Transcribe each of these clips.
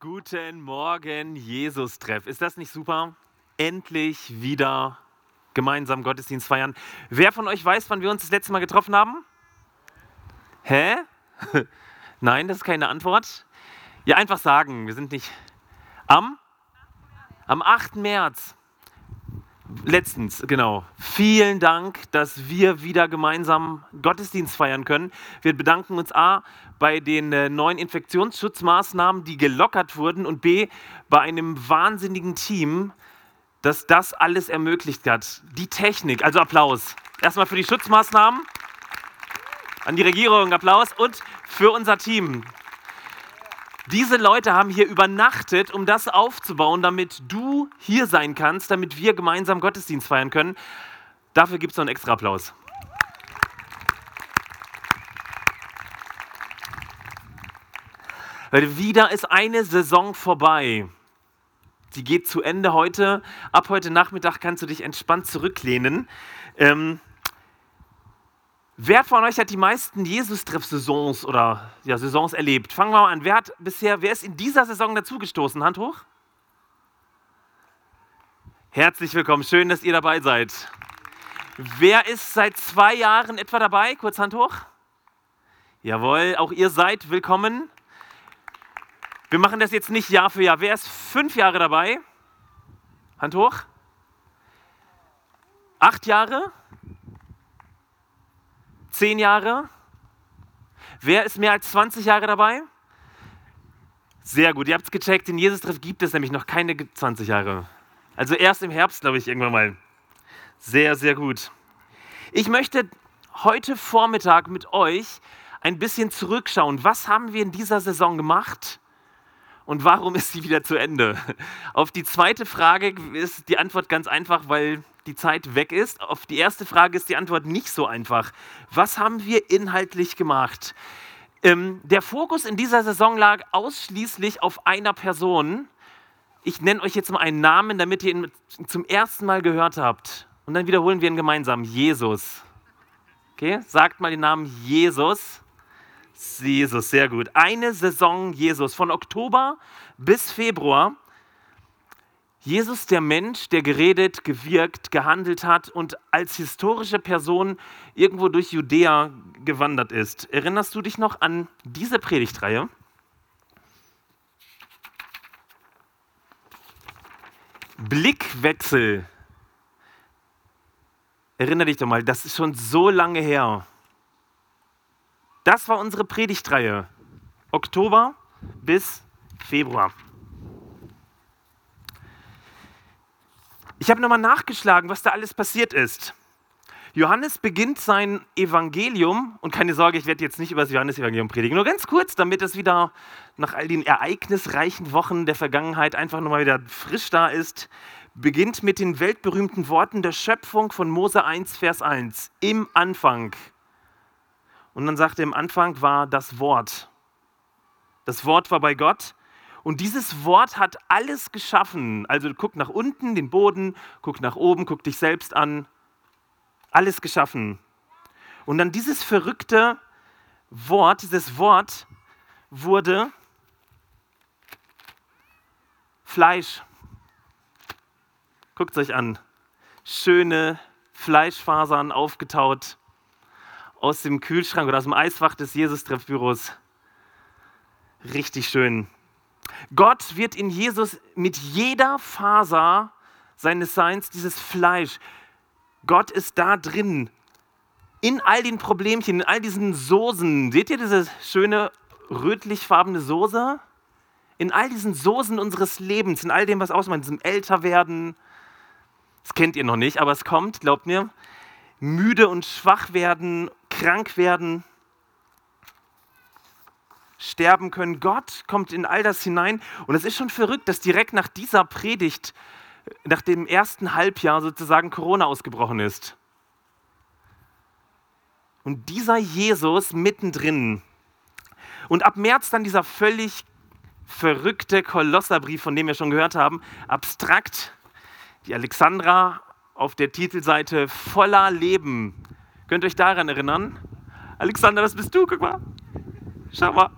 Guten Morgen, Jesus-Treff. Ist das nicht super? Endlich wieder gemeinsam Gottesdienst feiern. Wer von euch weiß, wann wir uns das letzte Mal getroffen haben? Hä? Nein, das ist keine Antwort. Ja, einfach sagen, wir sind nicht am, am 8. März. Letztens, genau. Vielen Dank, dass wir wieder gemeinsam Gottesdienst feiern können. Wir bedanken uns A bei den äh, neuen Infektionsschutzmaßnahmen, die gelockert wurden und B bei einem wahnsinnigen Team, das das alles ermöglicht hat. Die Technik, also Applaus. Erstmal für die Schutzmaßnahmen. An die Regierung Applaus und für unser Team. Diese Leute haben hier übernachtet, um das aufzubauen, damit du hier sein kannst, damit wir gemeinsam Gottesdienst feiern können. Dafür gibt es noch einen extra Applaus. Weil wieder ist eine Saison vorbei. Sie geht zu Ende heute. Ab heute Nachmittag kannst du dich entspannt zurücklehnen. Ähm, Wer von euch hat die meisten Jesus-Treff-Saisons oder ja, Saisons erlebt? Fangen wir mal an. Wer hat bisher, wer ist in dieser Saison dazugestoßen? Hand hoch. Herzlich willkommen, schön, dass ihr dabei seid. Wer ist seit zwei Jahren etwa dabei? Kurz Hand hoch. Jawohl, auch ihr seid willkommen. Wir machen das jetzt nicht Jahr für Jahr. Wer ist fünf Jahre dabei? Hand hoch. Acht Jahre? Zehn Jahre? Wer ist mehr als 20 Jahre dabei? Sehr gut, ihr habt es gecheckt, in Jesus-Treff gibt es nämlich noch keine 20 Jahre. Also erst im Herbst, glaube ich, irgendwann mal. Sehr, sehr gut. Ich möchte heute Vormittag mit euch ein bisschen zurückschauen. Was haben wir in dieser Saison gemacht? Und warum ist sie wieder zu Ende? Auf die zweite Frage ist die Antwort ganz einfach, weil die Zeit weg ist. Auf die erste Frage ist die Antwort nicht so einfach. Was haben wir inhaltlich gemacht? Ähm, der Fokus in dieser Saison lag ausschließlich auf einer Person. Ich nenne euch jetzt mal einen Namen, damit ihr ihn zum ersten Mal gehört habt. Und dann wiederholen wir ihn gemeinsam. Jesus. Okay, sagt mal den Namen Jesus. Jesus, sehr gut. Eine Saison Jesus von Oktober bis Februar Jesus, der Mensch, der geredet, gewirkt, gehandelt hat und als historische Person irgendwo durch Judäa gewandert ist. Erinnerst du dich noch an diese Predigtreihe? Blickwechsel. Erinnere dich doch mal, das ist schon so lange her. Das war unsere Predigtreihe. Oktober bis Februar. Ich habe nochmal nachgeschlagen, was da alles passiert ist. Johannes beginnt sein Evangelium, und keine Sorge, ich werde jetzt nicht über das Johannesevangelium predigen, nur ganz kurz, damit es wieder nach all den ereignisreichen Wochen der Vergangenheit einfach nochmal wieder frisch da ist, beginnt mit den weltberühmten Worten der Schöpfung von Mose 1, Vers 1, im Anfang. Und dann sagt er, im Anfang war das Wort. Das Wort war bei Gott und dieses Wort hat alles geschaffen. Also guck nach unten, den Boden, guck nach oben, guck dich selbst an. Alles geschaffen. Und dann dieses verrückte Wort, dieses Wort wurde Fleisch. Guckt es euch an. Schöne Fleischfasern aufgetaut aus dem Kühlschrank oder aus dem Eisfach des Jesus-Treffbüros. Richtig schön. Gott wird in Jesus mit jeder Faser seines Seins, dieses Fleisch, Gott ist da drin. In all den Problemchen, in all diesen Soßen. Seht ihr diese schöne rötlichfarbene Soße? In all diesen Soßen unseres Lebens, in all dem, was ausmacht, diesem Älterwerden. Das kennt ihr noch nicht, aber es kommt, glaubt mir. Müde und schwach werden, krank werden, sterben können. Gott kommt in all das hinein. Und es ist schon verrückt, dass direkt nach dieser Predigt, nach dem ersten Halbjahr sozusagen Corona ausgebrochen ist. Und dieser Jesus mittendrin. Und ab März dann dieser völlig verrückte Kolosserbrief, von dem wir schon gehört haben, abstrakt. Die Alexandra auf der Titelseite voller Leben. Könnt ihr euch daran erinnern? Alexander, das bist du, guck mal. Schau mal.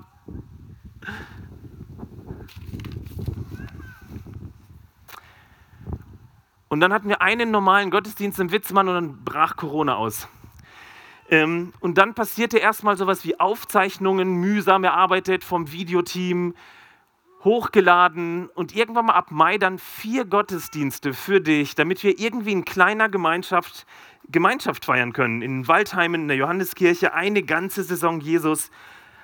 Und dann hatten wir einen normalen Gottesdienst im Witzmann und dann brach Corona aus. Ähm, und dann passierte erstmal sowas wie Aufzeichnungen, mühsam erarbeitet vom Videoteam, hochgeladen und irgendwann mal ab Mai dann vier Gottesdienste für dich, damit wir irgendwie in kleiner Gemeinschaft Gemeinschaft feiern können. In Waldheimen, in der Johanneskirche, eine ganze Saison Jesus.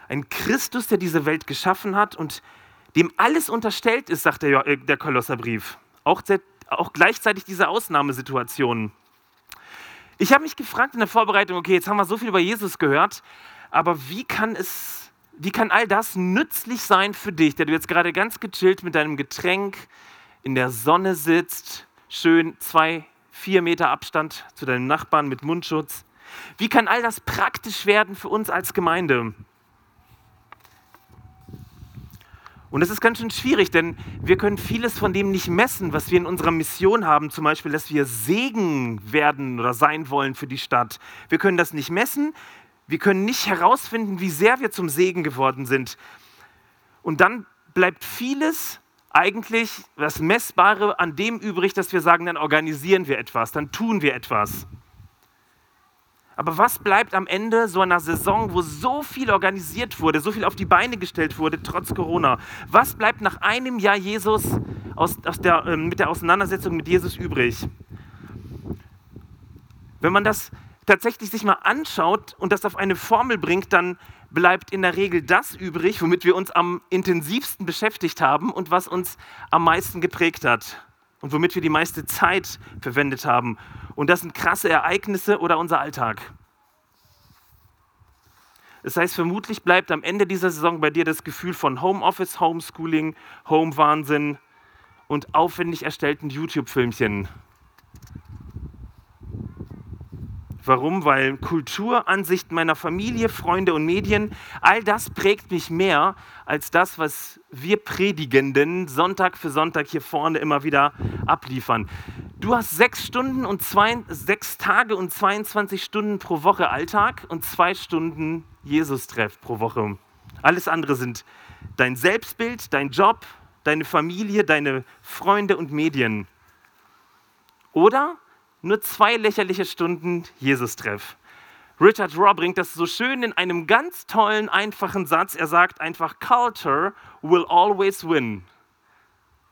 Ein Christus, der diese Welt geschaffen hat und dem alles unterstellt ist, sagt der, äh, der Kolosserbrief. Auch, auch gleichzeitig diese Ausnahmesituationen. Ich habe mich gefragt in der Vorbereitung, okay, jetzt haben wir so viel über Jesus gehört, aber wie kann es, wie kann all das nützlich sein für dich, der du jetzt gerade ganz gechillt mit deinem Getränk in der Sonne sitzt, schön zwei, vier Meter Abstand zu deinem Nachbarn mit Mundschutz? Wie kann all das praktisch werden für uns als Gemeinde? Und das ist ganz schön schwierig, denn wir können vieles von dem nicht messen, was wir in unserer Mission haben, zum Beispiel, dass wir Segen werden oder sein wollen für die Stadt. Wir können das nicht messen, wir können nicht herausfinden, wie sehr wir zum Segen geworden sind. Und dann bleibt vieles eigentlich, das Messbare, an dem übrig, dass wir sagen, dann organisieren wir etwas, dann tun wir etwas. Aber was bleibt am Ende so einer Saison, wo so viel organisiert wurde, so viel auf die Beine gestellt wurde, trotz Corona? Was bleibt nach einem Jahr Jesus aus, aus der, äh, mit der Auseinandersetzung mit Jesus übrig? Wenn man das tatsächlich sich mal anschaut und das auf eine Formel bringt, dann bleibt in der Regel das übrig, womit wir uns am intensivsten beschäftigt haben und was uns am meisten geprägt hat und womit wir die meiste Zeit verwendet haben. Und das sind krasse Ereignisse oder unser Alltag. Das heißt, vermutlich bleibt am Ende dieser Saison bei dir das Gefühl von Homeoffice, Homeschooling, Home-Wahnsinn und aufwendig erstellten YouTube-Filmchen. Warum? Weil Kultur, Ansichten meiner Familie, Freunde und Medien, all das prägt mich mehr als das, was wir Predigenden Sonntag für Sonntag hier vorne immer wieder abliefern. Du hast sechs Stunden und zwei, sechs Tage und 22 Stunden pro Woche Alltag und zwei Stunden Jesus-Treff pro Woche. Alles andere sind dein Selbstbild, dein Job, deine Familie, deine Freunde und Medien. Oder nur zwei lächerliche Stunden Jesus-Treff. Richard Raw bringt das so schön in einem ganz tollen, einfachen Satz. Er sagt einfach, Culture will always win.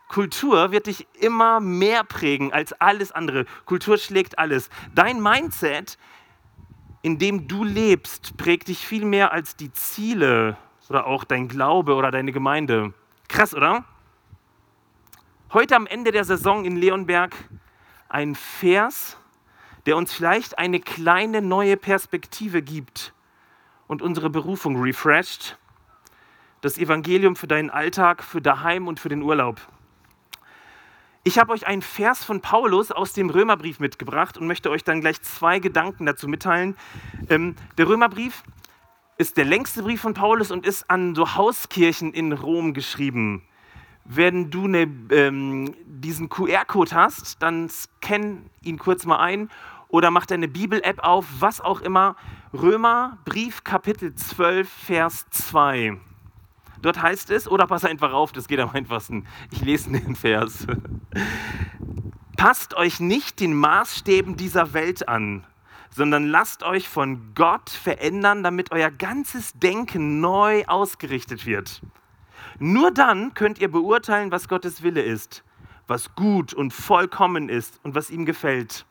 Kultur wird dich immer mehr prägen als alles andere. Kultur schlägt alles. Dein Mindset, in dem du lebst, prägt dich viel mehr als die Ziele oder auch dein Glaube oder deine Gemeinde. Krass, oder? Heute am Ende der Saison in Leonberg ein Vers, der uns vielleicht eine kleine neue Perspektive gibt und unsere Berufung refresht. Das Evangelium für deinen Alltag, für daheim und für den Urlaub. Ich habe euch einen Vers von Paulus aus dem Römerbrief mitgebracht und möchte euch dann gleich zwei Gedanken dazu mitteilen. Ähm, der Römerbrief ist der längste Brief von Paulus und ist an so Hauskirchen in Rom geschrieben. Wenn du eine, ähm, diesen QR-Code hast, dann scan ihn kurz mal ein oder mach deine Bibel-App auf, was auch immer. Römerbrief Kapitel 12, Vers 2. Dort heißt es, oder pass einfach auf, das geht am einfachsten. Ich lese den Vers. Passt euch nicht den Maßstäben dieser Welt an, sondern lasst euch von Gott verändern, damit euer ganzes Denken neu ausgerichtet wird. Nur dann könnt ihr beurteilen, was Gottes Wille ist, was gut und vollkommen ist und was ihm gefällt.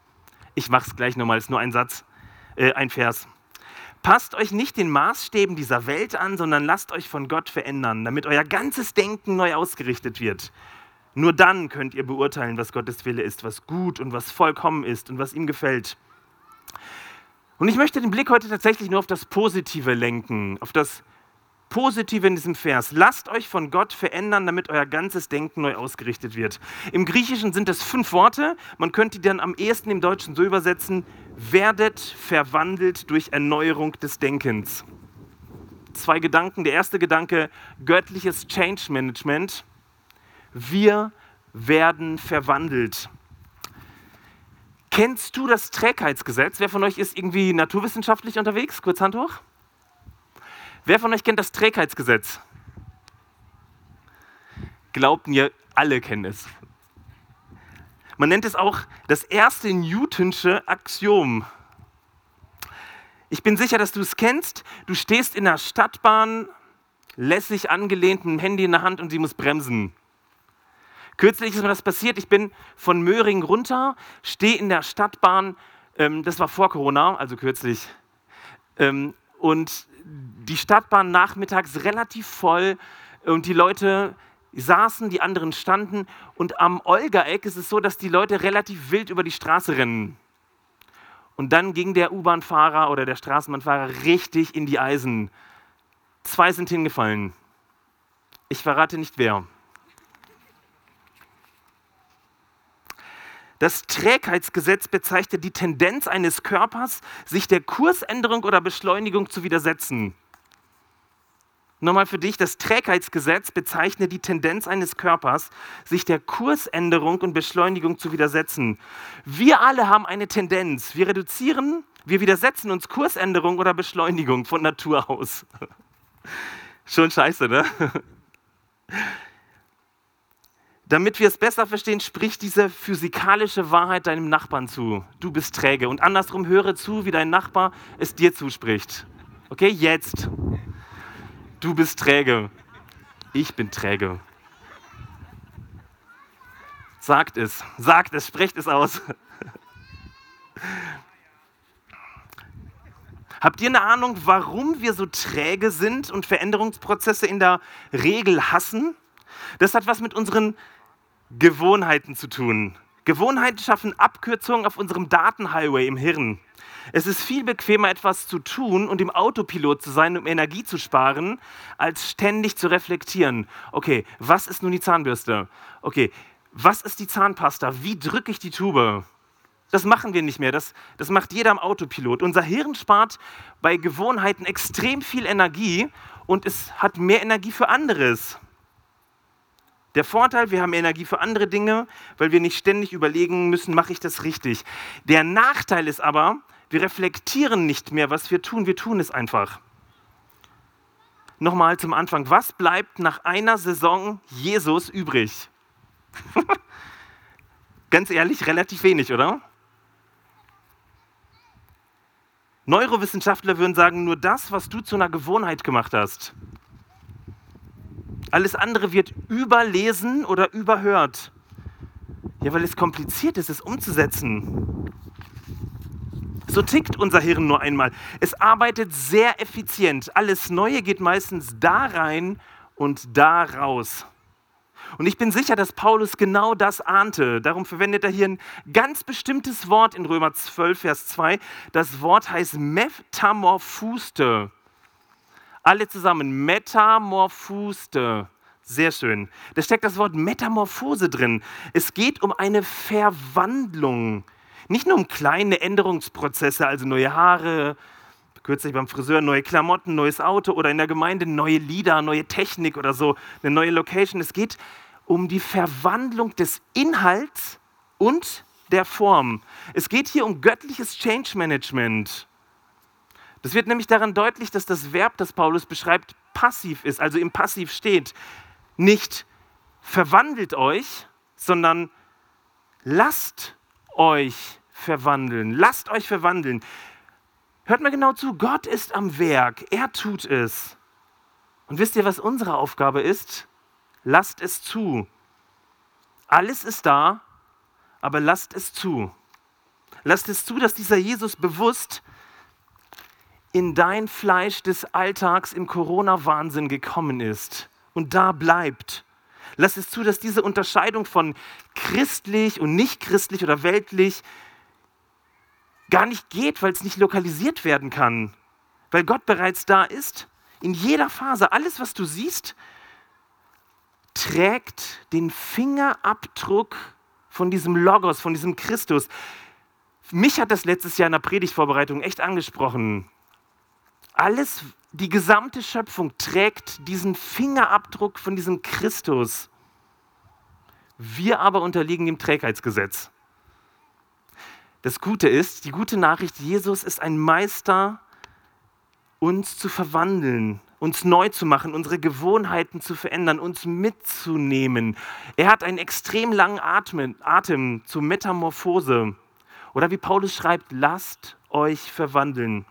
Ich mache es gleich nochmal, ist nur ein Satz, äh, ein Vers. Passt euch nicht den Maßstäben dieser Welt an, sondern lasst euch von Gott verändern, damit euer ganzes Denken neu ausgerichtet wird. Nur dann könnt ihr beurteilen, was Gottes Wille ist, was gut und was vollkommen ist und was ihm gefällt. Und ich möchte den Blick heute tatsächlich nur auf das Positive lenken, auf das Positive in diesem Vers. Lasst euch von Gott verändern, damit euer ganzes Denken neu ausgerichtet wird. Im Griechischen sind es fünf Worte. Man könnte die dann am ehesten im Deutschen so übersetzen: werdet verwandelt durch Erneuerung des Denkens. Zwei Gedanken. Der erste Gedanke: göttliches Change Management. Wir werden verwandelt. Kennst du das Trägheitsgesetz? Wer von euch ist irgendwie naturwissenschaftlich unterwegs? Kurz Hand hoch. Wer von euch kennt das Trägheitsgesetz? Glaubt mir, alle kennen es. Man nennt es auch das erste Newtonsche Axiom. Ich bin sicher, dass du es kennst. Du stehst in der Stadtbahn, lässig angelehnt, ein Handy in der Hand und sie muss bremsen. Kürzlich ist mir das passiert. Ich bin von Möhring runter, stehe in der Stadtbahn. Ähm, das war vor Corona, also kürzlich. Ähm, und die Stadtbahn nachmittags relativ voll und die Leute saßen, die anderen standen und am Olga-Eck ist es so, dass die Leute relativ wild über die Straße rennen. Und dann ging der U-Bahn-Fahrer oder der Straßenbahnfahrer richtig in die Eisen. Zwei sind hingefallen. Ich verrate nicht wer. Das Trägheitsgesetz bezeichnet die Tendenz eines Körpers, sich der Kursänderung oder Beschleunigung zu widersetzen. Nochmal für dich, das Trägheitsgesetz bezeichnet die Tendenz eines Körpers, sich der Kursänderung und Beschleunigung zu widersetzen. Wir alle haben eine Tendenz. Wir reduzieren, wir widersetzen uns Kursänderung oder Beschleunigung von Natur aus. Schon scheiße, ne? Damit wir es besser verstehen, sprich diese physikalische Wahrheit deinem Nachbarn zu. Du bist träge. Und andersrum höre zu, wie dein Nachbar es dir zuspricht. Okay, jetzt. Du bist träge. Ich bin träge. Sagt es, sagt es, sprecht es aus. Habt ihr eine Ahnung, warum wir so träge sind und Veränderungsprozesse in der Regel hassen? Das hat was mit unseren Gewohnheiten zu tun. Gewohnheiten schaffen Abkürzungen auf unserem Datenhighway im Hirn. Es ist viel bequemer, etwas zu tun und im Autopilot zu sein, um Energie zu sparen, als ständig zu reflektieren. Okay, was ist nun die Zahnbürste? Okay, was ist die Zahnpasta? Wie drücke ich die Tube? Das machen wir nicht mehr. Das, das macht jeder am Autopilot. Unser Hirn spart bei Gewohnheiten extrem viel Energie und es hat mehr Energie für anderes. Der Vorteil, wir haben Energie für andere Dinge, weil wir nicht ständig überlegen müssen, mache ich das richtig. Der Nachteil ist aber, wir reflektieren nicht mehr, was wir tun, wir tun es einfach. Nochmal zum Anfang, was bleibt nach einer Saison Jesus übrig? Ganz ehrlich, relativ wenig, oder? Neurowissenschaftler würden sagen, nur das, was du zu einer Gewohnheit gemacht hast. Alles andere wird überlesen oder überhört. Ja, weil es kompliziert ist, es umzusetzen. So tickt unser Hirn nur einmal. Es arbeitet sehr effizient. Alles Neue geht meistens da rein und da raus. Und ich bin sicher, dass Paulus genau das ahnte. Darum verwendet er hier ein ganz bestimmtes Wort in Römer 12, Vers 2. Das Wort heißt Metamorphuste. Alle zusammen, Metamorphuste. Sehr schön. Da steckt das Wort Metamorphose drin. Es geht um eine Verwandlung. Nicht nur um kleine Änderungsprozesse, also neue Haare, kürzlich beim Friseur neue Klamotten, neues Auto oder in der Gemeinde neue Lieder, neue Technik oder so, eine neue Location. Es geht um die Verwandlung des Inhalts und der Form. Es geht hier um göttliches Change Management. Das wird nämlich daran deutlich, dass das Verb, das Paulus beschreibt, passiv ist, also im Passiv steht. Nicht verwandelt euch, sondern lasst euch verwandeln. Lasst euch verwandeln. Hört mal genau zu, Gott ist am Werk, er tut es. Und wisst ihr, was unsere Aufgabe ist? Lasst es zu. Alles ist da, aber lasst es zu. Lasst es zu, dass dieser Jesus bewusst in dein Fleisch des Alltags im Corona-Wahnsinn gekommen ist und da bleibt. Lass es zu, dass diese Unterscheidung von christlich und nicht christlich oder weltlich gar nicht geht, weil es nicht lokalisiert werden kann, weil Gott bereits da ist. In jeder Phase, alles, was du siehst, trägt den Fingerabdruck von diesem Logos, von diesem Christus. Mich hat das letztes Jahr in der Predigtvorbereitung echt angesprochen. Alles, die gesamte Schöpfung trägt diesen Fingerabdruck von diesem Christus. Wir aber unterliegen dem Trägheitsgesetz. Das Gute ist, die gute Nachricht, Jesus ist ein Meister, uns zu verwandeln, uns neu zu machen, unsere Gewohnheiten zu verändern, uns mitzunehmen. Er hat einen extrem langen Atem, Atem zur Metamorphose. Oder wie Paulus schreibt, lasst euch verwandeln.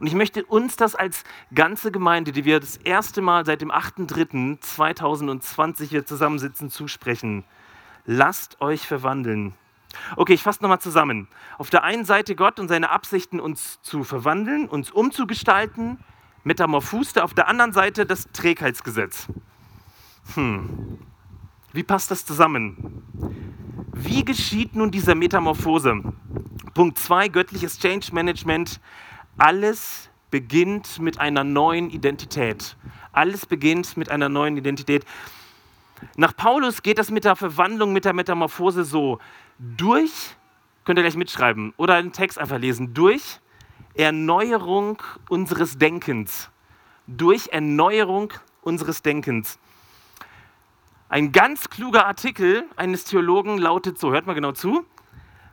Und ich möchte uns das als ganze Gemeinde, die wir das erste Mal seit dem 8.3.2020 hier zusammensitzen, zusprechen. Lasst euch verwandeln. Okay, ich fasse nochmal zusammen. Auf der einen Seite Gott und seine Absichten, uns zu verwandeln, uns umzugestalten, Metamorphose, auf der anderen Seite das Trägheitsgesetz. Hm. Wie passt das zusammen? Wie geschieht nun diese Metamorphose? Punkt 2, göttliches Change Management. Alles beginnt mit einer neuen Identität. Alles beginnt mit einer neuen Identität. Nach Paulus geht das mit der Verwandlung, mit der Metamorphose so. Durch, könnt ihr gleich mitschreiben oder den Text einfach lesen, durch Erneuerung unseres Denkens. Durch Erneuerung unseres Denkens. Ein ganz kluger Artikel eines Theologen lautet so, hört mal genau zu.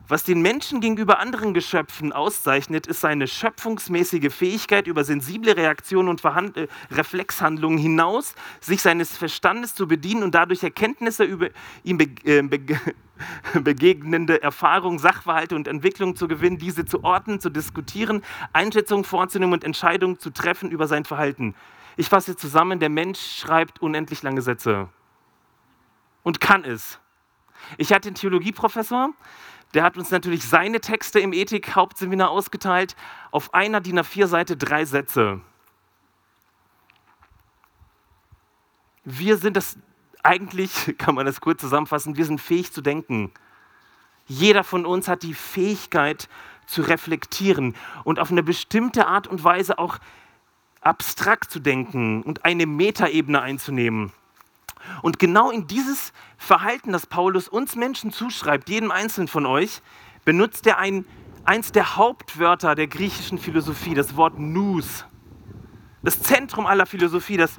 Was den Menschen gegenüber anderen Geschöpfen auszeichnet, ist seine schöpfungsmäßige Fähigkeit, über sensible Reaktionen und Verhand äh, Reflexhandlungen hinaus sich seines Verstandes zu bedienen und dadurch Erkenntnisse über ihm be äh, be begegnende Erfahrungen, Sachverhalte und Entwicklungen zu gewinnen, diese zu ordnen, zu diskutieren, Einschätzungen vorzunehmen und Entscheidungen zu treffen über sein Verhalten. Ich fasse zusammen, der Mensch schreibt unendlich lange Sätze und kann es. Ich hatte einen Theologieprofessor, der hat uns natürlich seine Texte im Ethik-Hauptseminar ausgeteilt. Auf einer DIN A4-Seite drei Sätze. Wir sind das, eigentlich kann man das kurz zusammenfassen, wir sind fähig zu denken. Jeder von uns hat die Fähigkeit zu reflektieren und auf eine bestimmte Art und Weise auch abstrakt zu denken und eine Metaebene einzunehmen. Und genau in dieses Verhalten, das Paulus uns Menschen zuschreibt, jedem Einzelnen von euch, benutzt er ein, eins der Hauptwörter der griechischen Philosophie, das Wort Nous. Das Zentrum aller Philosophie, das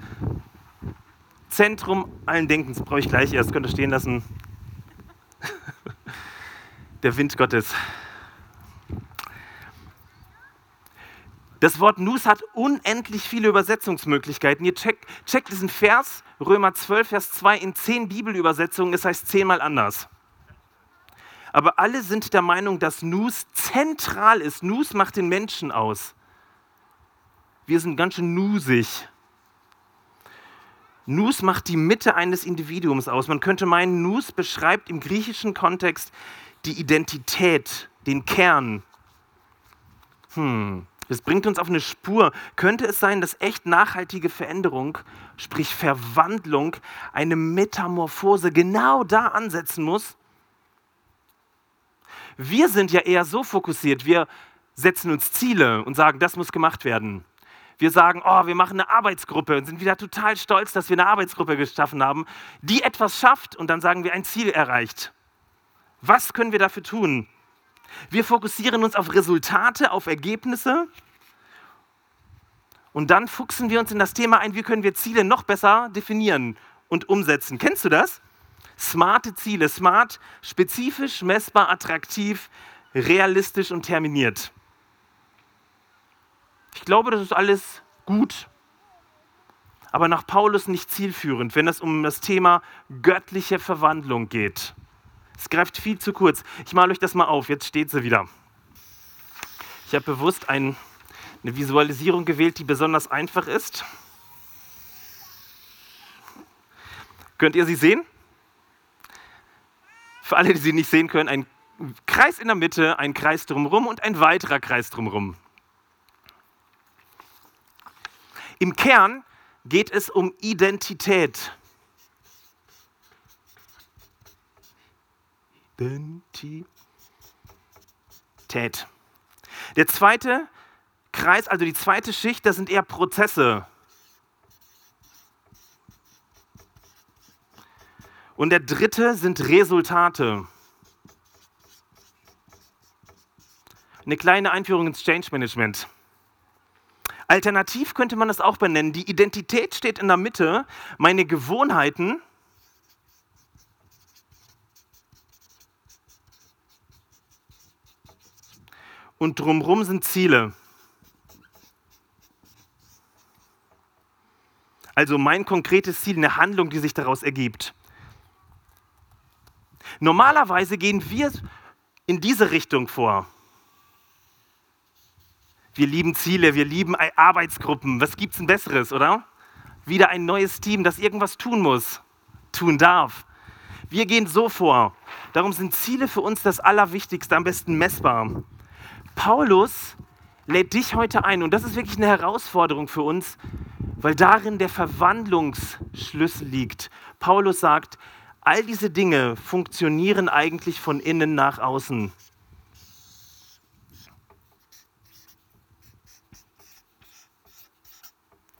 Zentrum allen Denkens. Brauche ich gleich erst, könnt ihr stehen lassen. Der Wind Gottes. Das Wort Nus hat unendlich viele Übersetzungsmöglichkeiten. Ihr checkt, checkt diesen Vers, Römer 12, Vers 2, in zehn Bibelübersetzungen, es das heißt zehnmal anders. Aber alle sind der Meinung, dass Nus zentral ist. Nus macht den Menschen aus. Wir sind ganz schön nusig. Nus macht die Mitte eines Individuums aus. Man könnte meinen, Nus beschreibt im griechischen Kontext die Identität, den Kern. Hm. Das bringt uns auf eine Spur. Könnte es sein, dass echt nachhaltige Veränderung, sprich Verwandlung, eine Metamorphose genau da ansetzen muss? Wir sind ja eher so fokussiert, wir setzen uns Ziele und sagen, das muss gemacht werden. Wir sagen, oh, wir machen eine Arbeitsgruppe und sind wieder total stolz, dass wir eine Arbeitsgruppe geschaffen haben, die etwas schafft und dann sagen wir, ein Ziel erreicht. Was können wir dafür tun? Wir fokussieren uns auf Resultate, auf Ergebnisse. Und dann fuchsen wir uns in das Thema ein, wie können wir Ziele noch besser definieren und umsetzen. Kennst du das? Smarte Ziele, smart, spezifisch, messbar, attraktiv, realistisch und terminiert. Ich glaube, das ist alles gut, aber nach Paulus nicht zielführend, wenn es um das Thema göttliche Verwandlung geht. Es greift viel zu kurz. Ich male euch das mal auf. Jetzt steht sie wieder. Ich habe bewusst ein, eine Visualisierung gewählt, die besonders einfach ist. Könnt ihr sie sehen? Für alle, die sie nicht sehen können, ein Kreis in der Mitte, ein Kreis drumherum und ein weiterer Kreis drumherum. Im Kern geht es um Identität. Identität. Der zweite Kreis, also die zweite Schicht, das sind eher Prozesse. Und der dritte sind Resultate. Eine kleine Einführung ins Change Management. Alternativ könnte man das auch benennen. Die Identität steht in der Mitte, meine Gewohnheiten und drumherum sind Ziele. Also mein konkretes Ziel, eine Handlung, die sich daraus ergibt. Normalerweise gehen wir in diese Richtung vor. Wir lieben Ziele, wir lieben Arbeitsgruppen. Was gibt es denn Besseres, oder? Wieder ein neues Team, das irgendwas tun muss, tun darf. Wir gehen so vor. Darum sind Ziele für uns das Allerwichtigste, am besten messbar. Paulus lädt dich heute ein, und das ist wirklich eine Herausforderung für uns, weil darin der Verwandlungsschlüssel liegt. Paulus sagt, all diese Dinge funktionieren eigentlich von innen nach außen.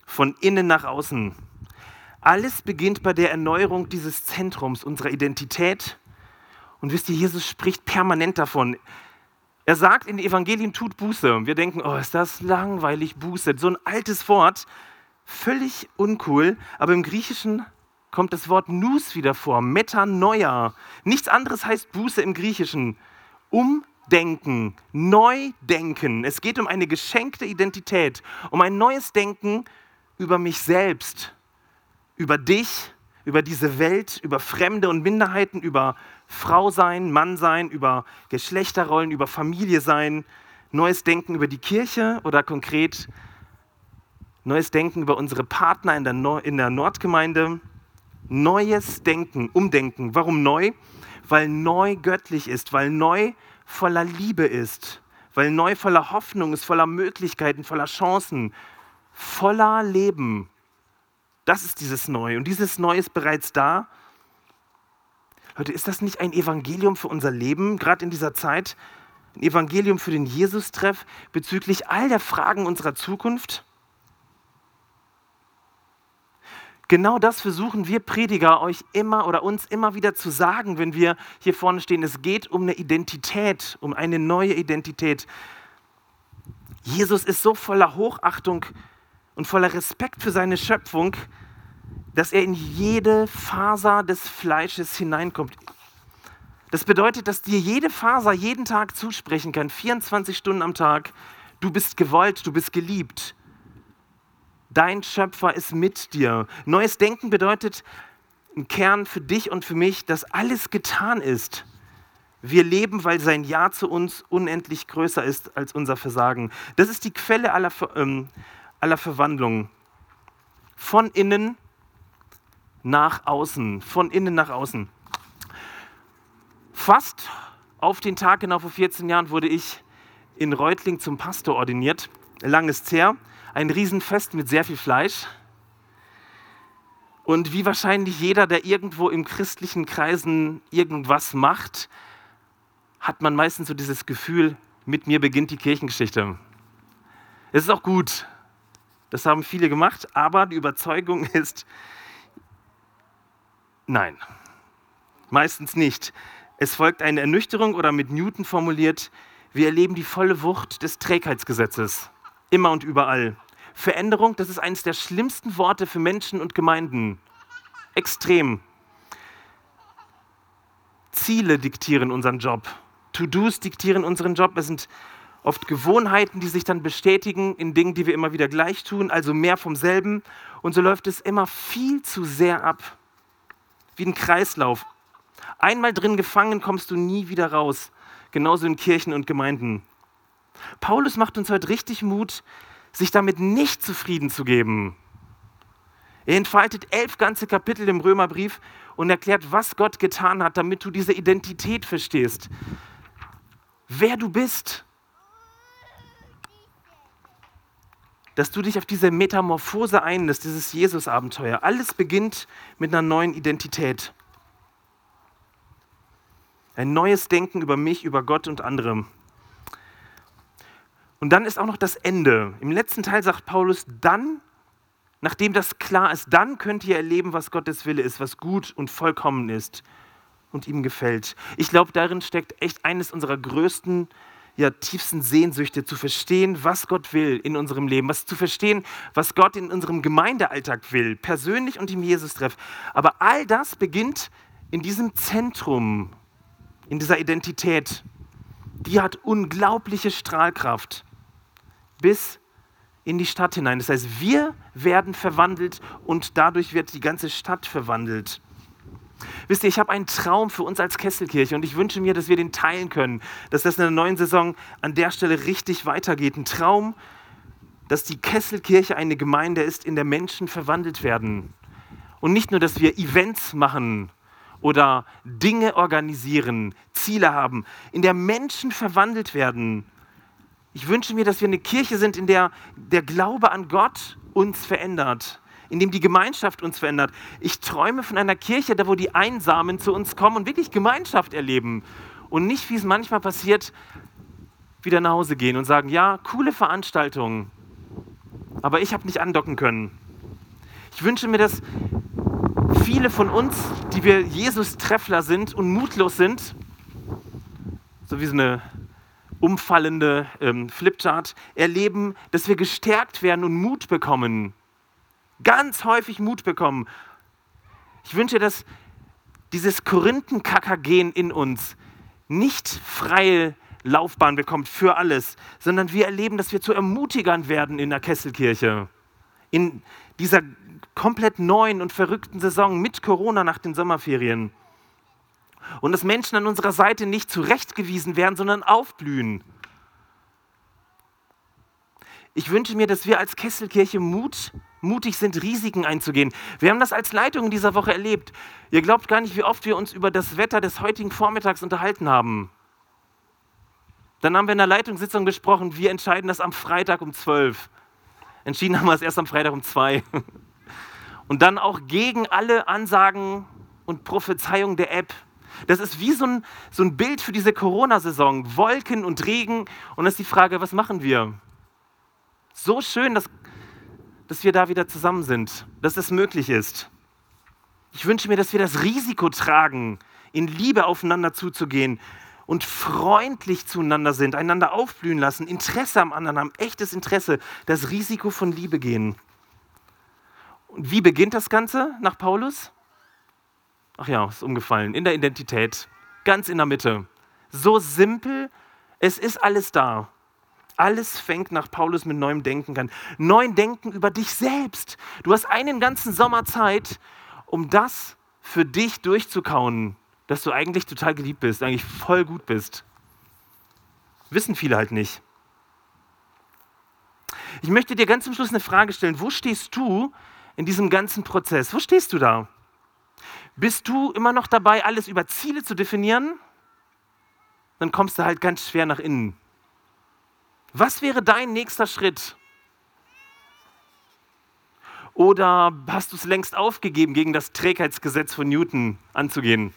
Von innen nach außen. Alles beginnt bei der Erneuerung dieses Zentrums unserer Identität. Und wisst ihr, Jesus spricht permanent davon. Er sagt in den Evangelien, tut Buße. Und wir denken, oh, ist das langweilig, Buße. So ein altes Wort, völlig uncool. Aber im Griechischen kommt das Wort Nus wieder vor, Metanoia. Nichts anderes heißt Buße im Griechischen. Umdenken, neu denken. Es geht um eine geschenkte Identität, um ein neues Denken über mich selbst, über dich, über diese Welt, über Fremde und Minderheiten, über Frau sein, Mann sein, über Geschlechterrollen, über Familie sein, neues Denken über die Kirche oder konkret neues Denken über unsere Partner in der, Nord in der Nordgemeinde, neues Denken, Umdenken. Warum neu? Weil neu göttlich ist, weil neu voller Liebe ist, weil neu voller Hoffnung ist, voller Möglichkeiten, voller Chancen, voller Leben. Das ist dieses Neu. Und dieses Neu ist bereits da Leute, ist das nicht ein Evangelium für unser Leben, gerade in dieser Zeit? Ein Evangelium für den Jesus-Treff bezüglich all der Fragen unserer Zukunft? Genau das versuchen wir Prediger euch immer oder uns immer wieder zu sagen, wenn wir hier vorne stehen. Es geht um eine Identität, um eine neue Identität. Jesus ist so voller Hochachtung und voller Respekt für seine Schöpfung, dass er in jede Faser des Fleisches hineinkommt. Das bedeutet, dass dir jede Faser jeden Tag zusprechen kann, 24 Stunden am Tag. Du bist gewollt, du bist geliebt. Dein Schöpfer ist mit dir. Neues Denken bedeutet im Kern für dich und für mich, dass alles getan ist. Wir leben, weil sein Ja zu uns unendlich größer ist als unser Versagen. Das ist die Quelle aller, ähm, aller Verwandlung. Von innen nach außen, von innen nach außen. Fast auf den Tag genau vor 14 Jahren wurde ich in Reutling zum Pastor ordiniert. Langes her, ein Riesenfest mit sehr viel Fleisch. Und wie wahrscheinlich jeder, der irgendwo im christlichen Kreisen irgendwas macht, hat man meistens so dieses Gefühl, mit mir beginnt die Kirchengeschichte. Es ist auch gut. Das haben viele gemacht, aber die Überzeugung ist, Nein, meistens nicht. Es folgt eine Ernüchterung oder mit Newton formuliert, wir erleben die volle Wucht des Trägheitsgesetzes. Immer und überall. Veränderung, das ist eines der schlimmsten Worte für Menschen und Gemeinden. Extrem. Ziele diktieren unseren Job. To-Dos diktieren unseren Job. Es sind oft Gewohnheiten, die sich dann bestätigen in Dingen, die wir immer wieder gleich tun, also mehr vom selben. Und so läuft es immer viel zu sehr ab wie ein Kreislauf. Einmal drin gefangen kommst du nie wieder raus. Genauso in Kirchen und Gemeinden. Paulus macht uns heute richtig Mut, sich damit nicht zufrieden zu geben. Er entfaltet elf ganze Kapitel im Römerbrief und erklärt, was Gott getan hat, damit du diese Identität verstehst. Wer du bist. Dass du dich auf diese Metamorphose einlässt, dieses Jesus-Abenteuer. Alles beginnt mit einer neuen Identität. Ein neues Denken über mich, über Gott und andere. Und dann ist auch noch das Ende. Im letzten Teil sagt Paulus, dann, nachdem das klar ist, dann könnt ihr erleben, was Gottes Wille ist, was gut und vollkommen ist und ihm gefällt. Ich glaube, darin steckt echt eines unserer größten, ja, tiefsten Sehnsüchte, zu verstehen, was Gott will in unserem Leben, was zu verstehen, was Gott in unserem Gemeindealltag will, persönlich und im Jesus-Treff. Aber all das beginnt in diesem Zentrum, in dieser Identität. Die hat unglaubliche Strahlkraft bis in die Stadt hinein. Das heißt, wir werden verwandelt und dadurch wird die ganze Stadt verwandelt. Wisst ihr, ich habe einen Traum für uns als Kesselkirche und ich wünsche mir, dass wir den teilen können, dass das in der neuen Saison an der Stelle richtig weitergeht. Ein Traum, dass die Kesselkirche eine Gemeinde ist, in der Menschen verwandelt werden. Und nicht nur, dass wir Events machen oder Dinge organisieren, Ziele haben, in der Menschen verwandelt werden. Ich wünsche mir, dass wir eine Kirche sind, in der der Glaube an Gott uns verändert, in dem die Gemeinschaft uns verändert. Ich träume von einer Kirche, da wo die Einsamen zu uns kommen und wirklich Gemeinschaft erleben und nicht, wie es manchmal passiert, wieder nach Hause gehen und sagen, ja, coole Veranstaltung, aber ich habe nicht andocken können. Ich wünsche mir, dass viele von uns, die wir Jesus-Treffler sind und mutlos sind, so wie so eine umfallende ähm, Flipchart, erleben, dass wir gestärkt werden und Mut bekommen. Ganz häufig Mut bekommen. Ich wünsche, dass dieses Korinthenkacker-Gen in uns nicht freie Laufbahn bekommt für alles, sondern wir erleben, dass wir zu Ermutigern werden in der Kesselkirche. In dieser komplett neuen und verrückten Saison mit Corona nach den Sommerferien. Und dass Menschen an unserer Seite nicht zurechtgewiesen werden, sondern aufblühen. Ich wünsche mir, dass wir als Kesselkirche Mut, mutig sind, Risiken einzugehen. Wir haben das als Leitung in dieser Woche erlebt. Ihr glaubt gar nicht, wie oft wir uns über das Wetter des heutigen Vormittags unterhalten haben. Dann haben wir in der Leitungssitzung besprochen, wir entscheiden das am Freitag um 12. Entschieden haben wir es erst am Freitag um 2. Und dann auch gegen alle Ansagen und Prophezeiungen der App. Das ist wie so ein, so ein Bild für diese Corona-Saison. Wolken und Regen. Und das ist die Frage, was machen wir? So schön, dass, dass wir da wieder zusammen sind, dass es möglich ist. Ich wünsche mir, dass wir das Risiko tragen, in Liebe aufeinander zuzugehen und freundlich zueinander sind, einander aufblühen lassen, Interesse am anderen haben, echtes Interesse, das Risiko von Liebe gehen. Und wie beginnt das Ganze nach Paulus? Ach ja, ist umgefallen. In der Identität. Ganz in der Mitte. So simpel. Es ist alles da. Alles fängt nach Paulus mit neuem Denken an. Neuem Denken über dich selbst. Du hast einen ganzen Sommer Zeit, um das für dich durchzukauen, dass du eigentlich total geliebt bist, eigentlich voll gut bist. Wissen viele halt nicht. Ich möchte dir ganz zum Schluss eine Frage stellen. Wo stehst du in diesem ganzen Prozess? Wo stehst du da? Bist du immer noch dabei, alles über Ziele zu definieren? Dann kommst du halt ganz schwer nach innen. Was wäre dein nächster Schritt? Oder hast du es längst aufgegeben, gegen das Trägheitsgesetz von Newton anzugehen?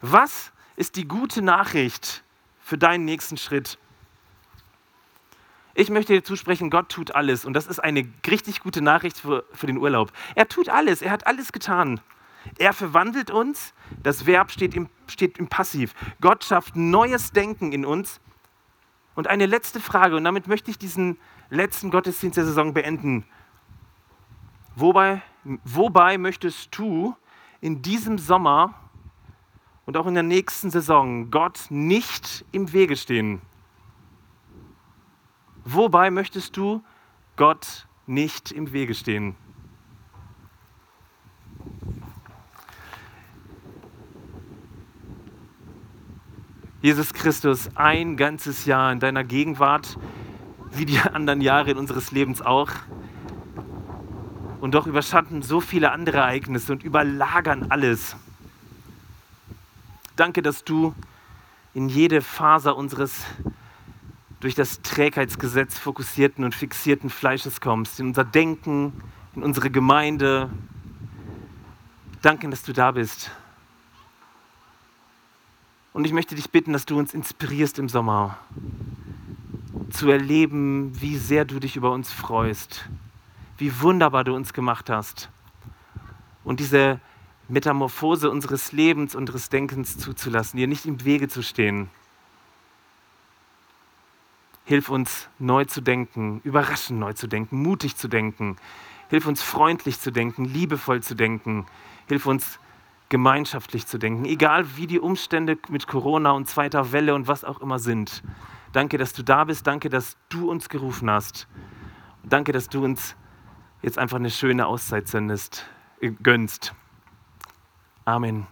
Was ist die gute Nachricht für deinen nächsten Schritt? Ich möchte dir zusprechen, Gott tut alles. Und das ist eine richtig gute Nachricht für, für den Urlaub. Er tut alles, er hat alles getan. Er verwandelt uns, das Verb steht im, steht im Passiv. Gott schafft neues Denken in uns. Und eine letzte Frage, und damit möchte ich diesen letzten Gottesdienst der Saison beenden. Wobei, wobei möchtest du in diesem Sommer und auch in der nächsten Saison Gott nicht im Wege stehen? Wobei möchtest du Gott nicht im Wege stehen? Jesus Christus, ein ganzes Jahr in deiner Gegenwart, wie die anderen Jahre in unseres Lebens auch. Und doch überschatten so viele andere Ereignisse und überlagern alles. Danke, dass du in jede Faser unseres durch das Trägheitsgesetz fokussierten und fixierten Fleisches kommst, in unser Denken, in unsere Gemeinde. Danke, dass du da bist. Und ich möchte dich bitten, dass du uns inspirierst im Sommer, zu erleben, wie sehr du dich über uns freust, wie wunderbar du uns gemacht hast. Und diese Metamorphose unseres Lebens, unseres Denkens zuzulassen, dir nicht im Wege zu stehen Hilf uns neu zu denken, überraschend neu zu denken, mutig zu denken. Hilf uns freundlich zu denken, liebevoll zu denken. Hilf uns gemeinschaftlich zu denken, egal wie die Umstände mit Corona und zweiter Welle und was auch immer sind. Danke, dass du da bist. Danke, dass du uns gerufen hast. Danke, dass du uns jetzt einfach eine schöne Auszeit sendest, äh, gönnst. Amen.